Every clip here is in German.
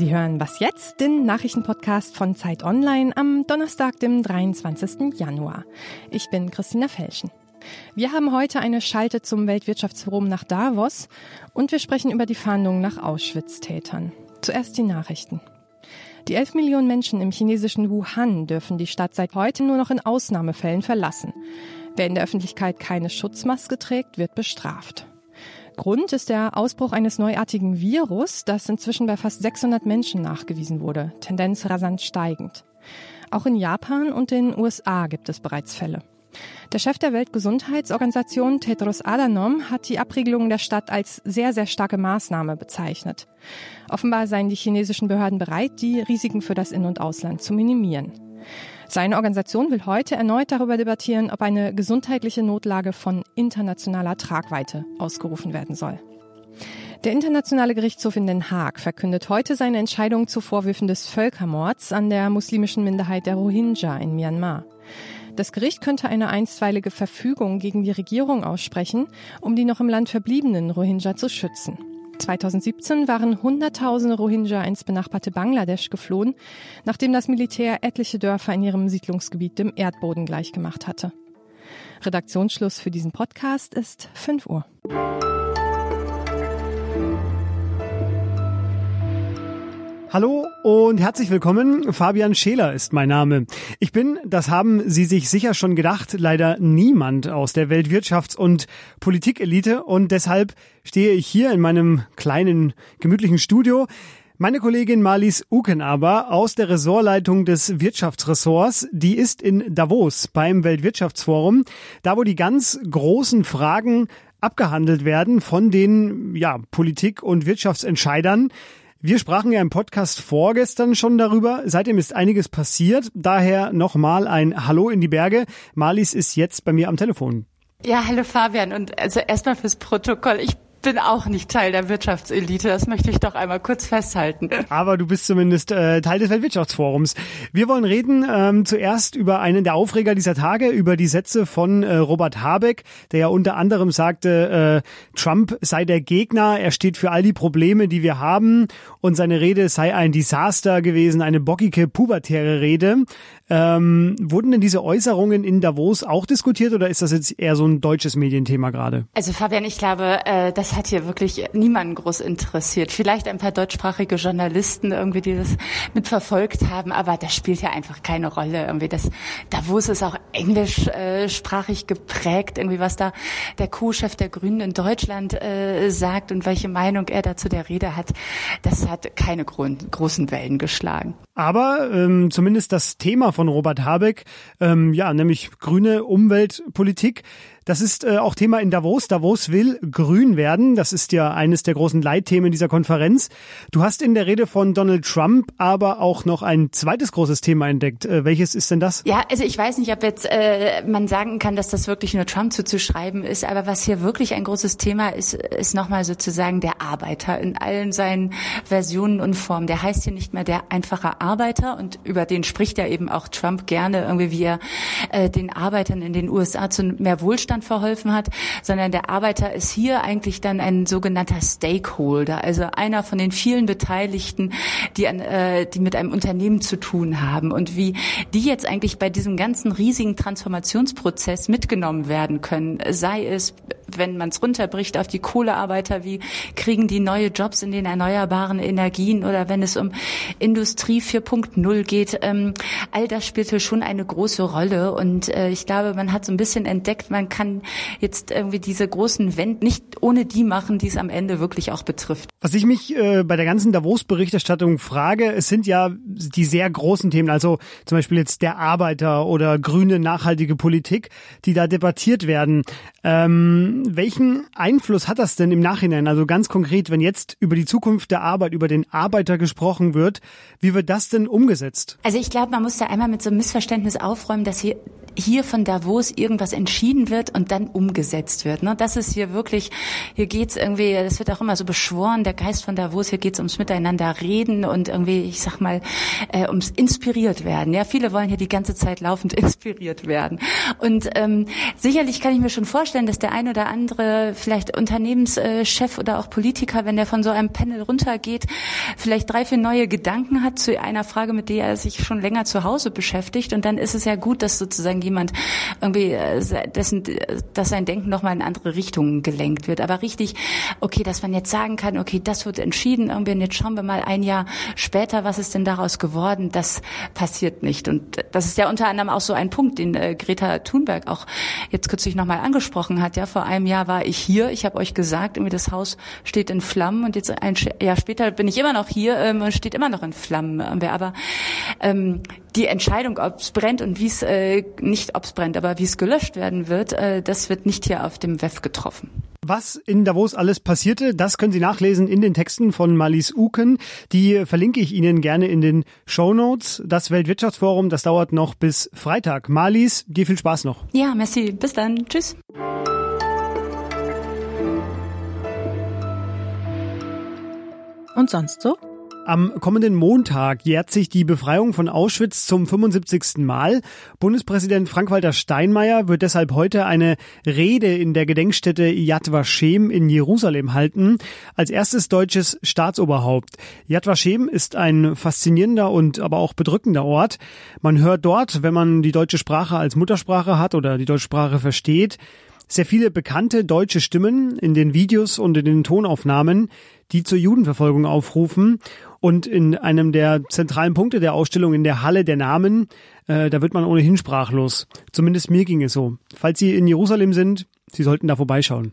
Sie hören Was jetzt? Den Nachrichtenpodcast von Zeit Online am Donnerstag, dem 23. Januar. Ich bin Christina Felschen. Wir haben heute eine Schalte zum Weltwirtschaftsforum nach Davos und wir sprechen über die Fahndung nach Auschwitz-Tätern. Zuerst die Nachrichten. Die 11 Millionen Menschen im chinesischen Wuhan dürfen die Stadt seit heute nur noch in Ausnahmefällen verlassen. Wer in der Öffentlichkeit keine Schutzmaske trägt, wird bestraft. Grund ist der Ausbruch eines neuartigen Virus, das inzwischen bei fast 600 Menschen nachgewiesen wurde, Tendenz rasant steigend. Auch in Japan und den USA gibt es bereits Fälle. Der Chef der Weltgesundheitsorganisation Tedros Adhanom hat die Abriegelung der Stadt als sehr, sehr starke Maßnahme bezeichnet. Offenbar seien die chinesischen Behörden bereit, die Risiken für das In- und Ausland zu minimieren. Seine Organisation will heute erneut darüber debattieren, ob eine gesundheitliche Notlage von internationaler Tragweite ausgerufen werden soll. Der Internationale Gerichtshof in Den Haag verkündet heute seine Entscheidung zu Vorwürfen des Völkermords an der muslimischen Minderheit der Rohingya in Myanmar. Das Gericht könnte eine einstweilige Verfügung gegen die Regierung aussprechen, um die noch im Land verbliebenen Rohingya zu schützen. 2017 waren Hunderttausende Rohingya ins benachbarte Bangladesch geflohen, nachdem das Militär etliche Dörfer in ihrem Siedlungsgebiet dem Erdboden gleichgemacht hatte. Redaktionsschluss für diesen Podcast ist 5 Uhr. Hallo und herzlich willkommen. Fabian Scheler ist mein Name. Ich bin, das haben Sie sich sicher schon gedacht, leider niemand aus der Weltwirtschafts- und Politikelite und deshalb stehe ich hier in meinem kleinen, gemütlichen Studio. Meine Kollegin Marlies Uken aber aus der Ressortleitung des Wirtschaftsressorts, die ist in Davos beim Weltwirtschaftsforum, da wo die ganz großen Fragen abgehandelt werden von den ja, Politik- und Wirtschaftsentscheidern. Wir sprachen ja im Podcast vorgestern schon darüber. Seitdem ist einiges passiert. Daher nochmal ein Hallo in die Berge. Marlies ist jetzt bei mir am Telefon. Ja, hallo Fabian. Und also erstmal fürs Protokoll. Ich bin auch nicht Teil der Wirtschaftselite. Das möchte ich doch einmal kurz festhalten. Aber du bist zumindest äh, Teil des Weltwirtschaftsforums. Wir wollen reden ähm, zuerst über einen der Aufreger dieser Tage, über die Sätze von äh, Robert Habeck, der ja unter anderem sagte, äh, Trump sei der Gegner, er steht für all die Probleme, die wir haben und seine Rede sei ein Desaster gewesen, eine bockige, pubertäre Rede. Ähm, wurden denn diese Äußerungen in Davos auch diskutiert oder ist das jetzt eher so ein deutsches Medienthema gerade? Also Fabian, ich glaube, äh, das hat hier wirklich niemanden groß interessiert. Vielleicht ein paar deutschsprachige Journalisten irgendwie, die das mitverfolgt haben, aber das spielt ja einfach keine Rolle. Irgendwie das Davos ist auch englischsprachig geprägt, irgendwie was da der Co-Chef der Grünen in Deutschland äh, sagt und welche Meinung er dazu der Rede hat. Das hat keine großen Wellen geschlagen. Aber ähm, zumindest das Thema von Robert Habeck, ähm, ja, nämlich grüne Umweltpolitik, das ist äh, auch Thema in Davos. Davos will grün werden. Das ist ja eines der großen Leitthemen dieser Konferenz. Du hast in der Rede von Donald Trump aber auch noch ein zweites großes Thema entdeckt. Äh, welches ist denn das? Ja, also ich weiß nicht, ob jetzt äh, man sagen kann, dass das wirklich nur Trump zuzuschreiben ist, aber was hier wirklich ein großes Thema ist, ist nochmal sozusagen der Arbeiter in allen seinen Versionen und Formen. Der heißt hier nicht mehr der einfache Arbeiter und über den spricht ja eben auch Trump gerne irgendwie, wie er äh, den Arbeitern in den USA zu mehr Wohlstand Wohlstand verholfen hat, sondern der Arbeiter ist hier eigentlich dann ein sogenannter Stakeholder, also einer von den vielen Beteiligten, die, an, äh, die mit einem Unternehmen zu tun haben. Und wie die jetzt eigentlich bei diesem ganzen riesigen Transformationsprozess mitgenommen werden können, sei es wenn man es runterbricht auf die Kohlearbeiter, wie kriegen die neue Jobs in den erneuerbaren Energien oder wenn es um Industrie 4.0 geht, ähm, all das spielte schon eine große Rolle und äh, ich glaube, man hat so ein bisschen entdeckt, man kann jetzt irgendwie diese großen Wände nicht ohne die machen, die es am Ende wirklich auch betrifft. Was ich mich äh, bei der ganzen Davos-Berichterstattung frage, es sind ja die sehr großen Themen, also zum Beispiel jetzt der Arbeiter oder grüne nachhaltige Politik, die da debattiert werden. Ähm, welchen Einfluss hat das denn im Nachhinein? Also ganz konkret, wenn jetzt über die Zukunft der Arbeit, über den Arbeiter gesprochen wird, wie wird das denn umgesetzt? Also ich glaube, man muss da einmal mit so einem Missverständnis aufräumen, dass hier hier von Davos irgendwas entschieden wird und dann umgesetzt wird. Ne? Das ist hier wirklich, hier geht's irgendwie, das wird auch immer so beschworen, der Geist von Davos, hier geht's ums Miteinander reden und irgendwie, ich sag mal, äh, ums inspiriert werden. Ja, viele wollen hier die ganze Zeit laufend inspiriert werden. Und ähm, sicherlich kann ich mir schon vorstellen, dass der ein oder andere vielleicht Unternehmenschef oder auch Politiker, wenn der von so einem Panel runtergeht, vielleicht drei, vier neue Gedanken hat zu einer Frage, mit der er sich schon länger zu Hause beschäftigt. Und dann ist es ja gut, dass sozusagen jemand irgendwie äh, dessen, dass sein Denken nochmal in andere Richtungen gelenkt wird. Aber richtig, okay, dass man jetzt sagen kann, okay, das wird entschieden irgendwie und jetzt schauen wir mal ein Jahr später, was ist denn daraus geworden, das passiert nicht. Und das ist ja unter anderem auch so ein Punkt, den äh, Greta Thunberg auch jetzt kürzlich nochmal angesprochen hat. Ja, vor einem Jahr war ich hier, ich habe euch gesagt, irgendwie das Haus steht in Flammen und jetzt ein Jahr später bin ich immer noch hier ähm, und steht immer noch in Flammen. Aber ähm, die Entscheidung, ob es brennt und wie es äh, nicht, ob es brennt, aber wie es gelöscht werden wird, äh, das wird nicht hier auf dem WEF getroffen. Was in Davos alles passierte, das können Sie nachlesen in den Texten von Malis Uken. Die verlinke ich Ihnen gerne in den Show Notes. Das Weltwirtschaftsforum, das dauert noch bis Freitag. Malis, dir viel Spaß noch. Ja, merci. Bis dann. Tschüss. Und sonst so? Am kommenden Montag jährt sich die Befreiung von Auschwitz zum 75. Mal. Bundespräsident Frank-Walter Steinmeier wird deshalb heute eine Rede in der Gedenkstätte Yad Vashem in Jerusalem halten, als erstes deutsches Staatsoberhaupt. Yad Vashem ist ein faszinierender und aber auch bedrückender Ort. Man hört dort, wenn man die deutsche Sprache als Muttersprache hat oder die deutsche Sprache versteht, sehr viele bekannte deutsche Stimmen in den Videos und in den Tonaufnahmen, die zur Judenverfolgung aufrufen. Und in einem der zentralen Punkte der Ausstellung in der Halle der Namen, äh, da wird man ohnehin sprachlos. Zumindest mir ging es so. Falls Sie in Jerusalem sind, Sie sollten da vorbeischauen.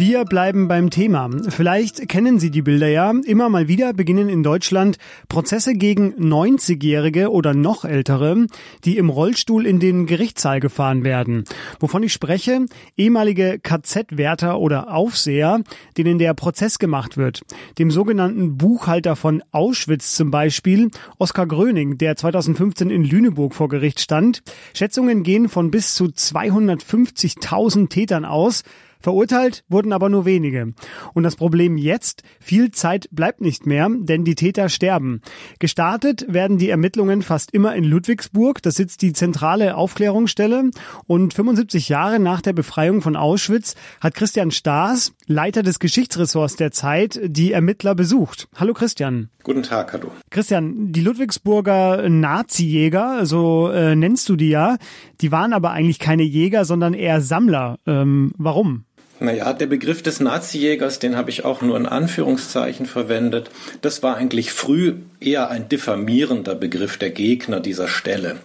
Wir bleiben beim Thema. Vielleicht kennen Sie die Bilder ja. Immer mal wieder beginnen in Deutschland Prozesse gegen 90-Jährige oder noch ältere, die im Rollstuhl in den Gerichtssaal gefahren werden. Wovon ich spreche, ehemalige KZ-Wärter oder Aufseher, denen der Prozess gemacht wird. Dem sogenannten Buchhalter von Auschwitz zum Beispiel, Oskar Gröning, der 2015 in Lüneburg vor Gericht stand. Schätzungen gehen von bis zu 250.000 Tätern aus. Verurteilt wurden aber nur wenige. Und das Problem jetzt, viel Zeit bleibt nicht mehr, denn die Täter sterben. Gestartet werden die Ermittlungen fast immer in Ludwigsburg, da sitzt die zentrale Aufklärungsstelle. Und 75 Jahre nach der Befreiung von Auschwitz hat Christian Staas, Leiter des Geschichtsressorts der Zeit, die Ermittler besucht. Hallo Christian. Guten Tag, hallo. Christian, die Ludwigsburger Nazi-Jäger, so äh, nennst du die ja, die waren aber eigentlich keine Jäger, sondern eher Sammler. Ähm, warum? Naja, der Begriff des Nazi-Jägers, den habe ich auch nur in Anführungszeichen verwendet. Das war eigentlich früh eher ein diffamierender Begriff der Gegner dieser Stelle.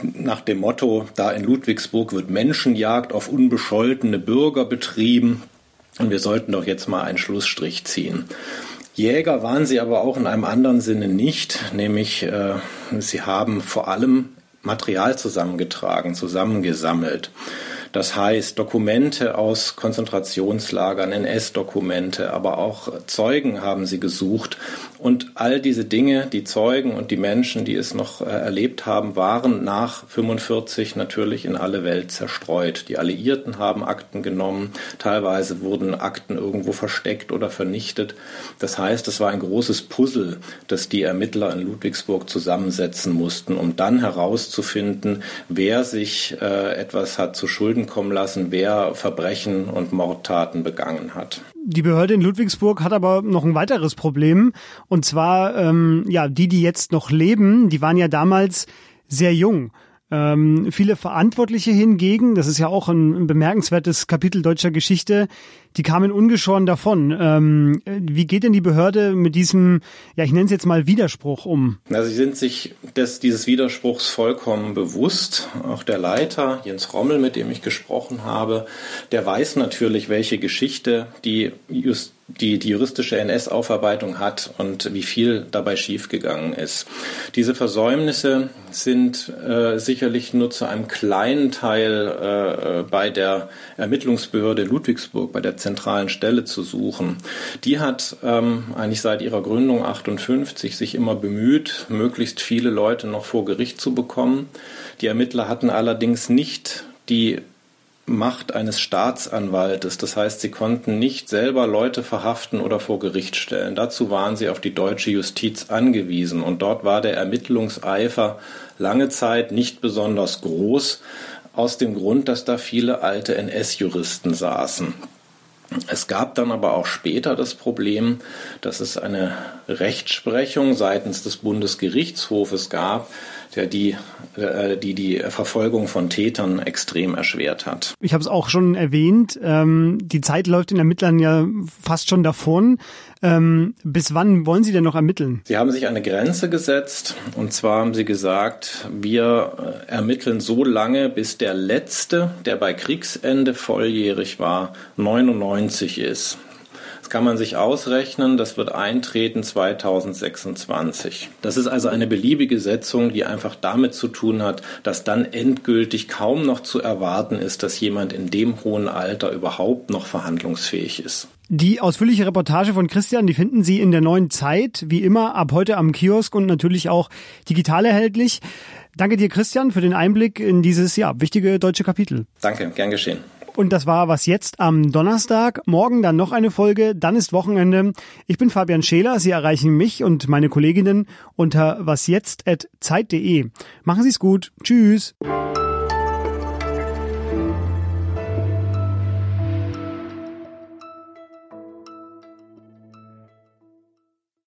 Nach dem Motto, da in Ludwigsburg wird Menschenjagd auf unbescholtene Bürger betrieben und wir sollten doch jetzt mal einen Schlussstrich ziehen. Jäger waren sie aber auch in einem anderen Sinne nicht, nämlich äh, sie haben vor allem Material zusammengetragen, zusammengesammelt. Das heißt, Dokumente aus Konzentrationslagern, NS-Dokumente, aber auch Zeugen haben sie gesucht. Und all diese Dinge, die Zeugen und die Menschen, die es noch äh, erlebt haben, waren nach 45 natürlich in alle Welt zerstreut. Die Alliierten haben Akten genommen. Teilweise wurden Akten irgendwo versteckt oder vernichtet. Das heißt, es war ein großes Puzzle, das die Ermittler in Ludwigsburg zusammensetzen mussten, um dann herauszufinden, wer sich äh, etwas hat zu Schulden Schulden kommen lassen, wer Verbrechen und Mordtaten begangen hat. Die Behörde in Ludwigsburg hat aber noch ein weiteres Problem. Und zwar, ähm, ja, die, die jetzt noch leben, die waren ja damals sehr jung. Ähm, viele Verantwortliche hingegen, das ist ja auch ein, ein, bemerkenswertes Kapitel deutscher Geschichte, die kamen ungeschoren davon. Ähm, wie geht denn die Behörde mit diesem, ja, ich nenne es jetzt mal Widerspruch um? Na, sie sind sich des, dieses Widerspruchs vollkommen bewusst. Auch der Leiter, Jens Rommel, mit dem ich gesprochen habe, der weiß natürlich, welche Geschichte die Just die, die juristische NS-Aufarbeitung hat und wie viel dabei schiefgegangen ist. Diese Versäumnisse sind äh, sicherlich nur zu einem kleinen Teil äh, bei der Ermittlungsbehörde Ludwigsburg, bei der zentralen Stelle zu suchen. Die hat ähm, eigentlich seit ihrer Gründung 58 sich immer bemüht, möglichst viele Leute noch vor Gericht zu bekommen. Die Ermittler hatten allerdings nicht die Macht eines Staatsanwaltes. Das heißt, sie konnten nicht selber Leute verhaften oder vor Gericht stellen. Dazu waren sie auf die deutsche Justiz angewiesen. Und dort war der Ermittlungseifer lange Zeit nicht besonders groß, aus dem Grund, dass da viele alte NS-Juristen saßen. Es gab dann aber auch später das Problem, dass es eine Rechtsprechung seitens des Bundesgerichtshofes gab, der die, äh, die die Verfolgung von Tätern extrem erschwert hat. Ich habe es auch schon erwähnt, ähm, die Zeit läuft den Ermittlern ja fast schon davon. Ähm, bis wann wollen Sie denn noch ermitteln? Sie haben sich eine Grenze gesetzt und zwar haben Sie gesagt, wir äh, ermitteln so lange, bis der letzte, der bei Kriegsende volljährig war, 99 ist kann man sich ausrechnen, das wird eintreten 2026. Das ist also eine beliebige Setzung, die einfach damit zu tun hat, dass dann endgültig kaum noch zu erwarten ist, dass jemand in dem hohen Alter überhaupt noch verhandlungsfähig ist. Die ausführliche Reportage von Christian, die finden Sie in der neuen Zeit, wie immer ab heute am Kiosk und natürlich auch digital erhältlich. Danke dir, Christian, für den Einblick in dieses ja, wichtige deutsche Kapitel. Danke, gern geschehen. Und das war was jetzt am Donnerstag. Morgen dann noch eine Folge, dann ist Wochenende. Ich bin Fabian Scheler. Sie erreichen mich und meine Kolleginnen unter wasjetzt.zeit.de. Machen Sie es gut. Tschüss.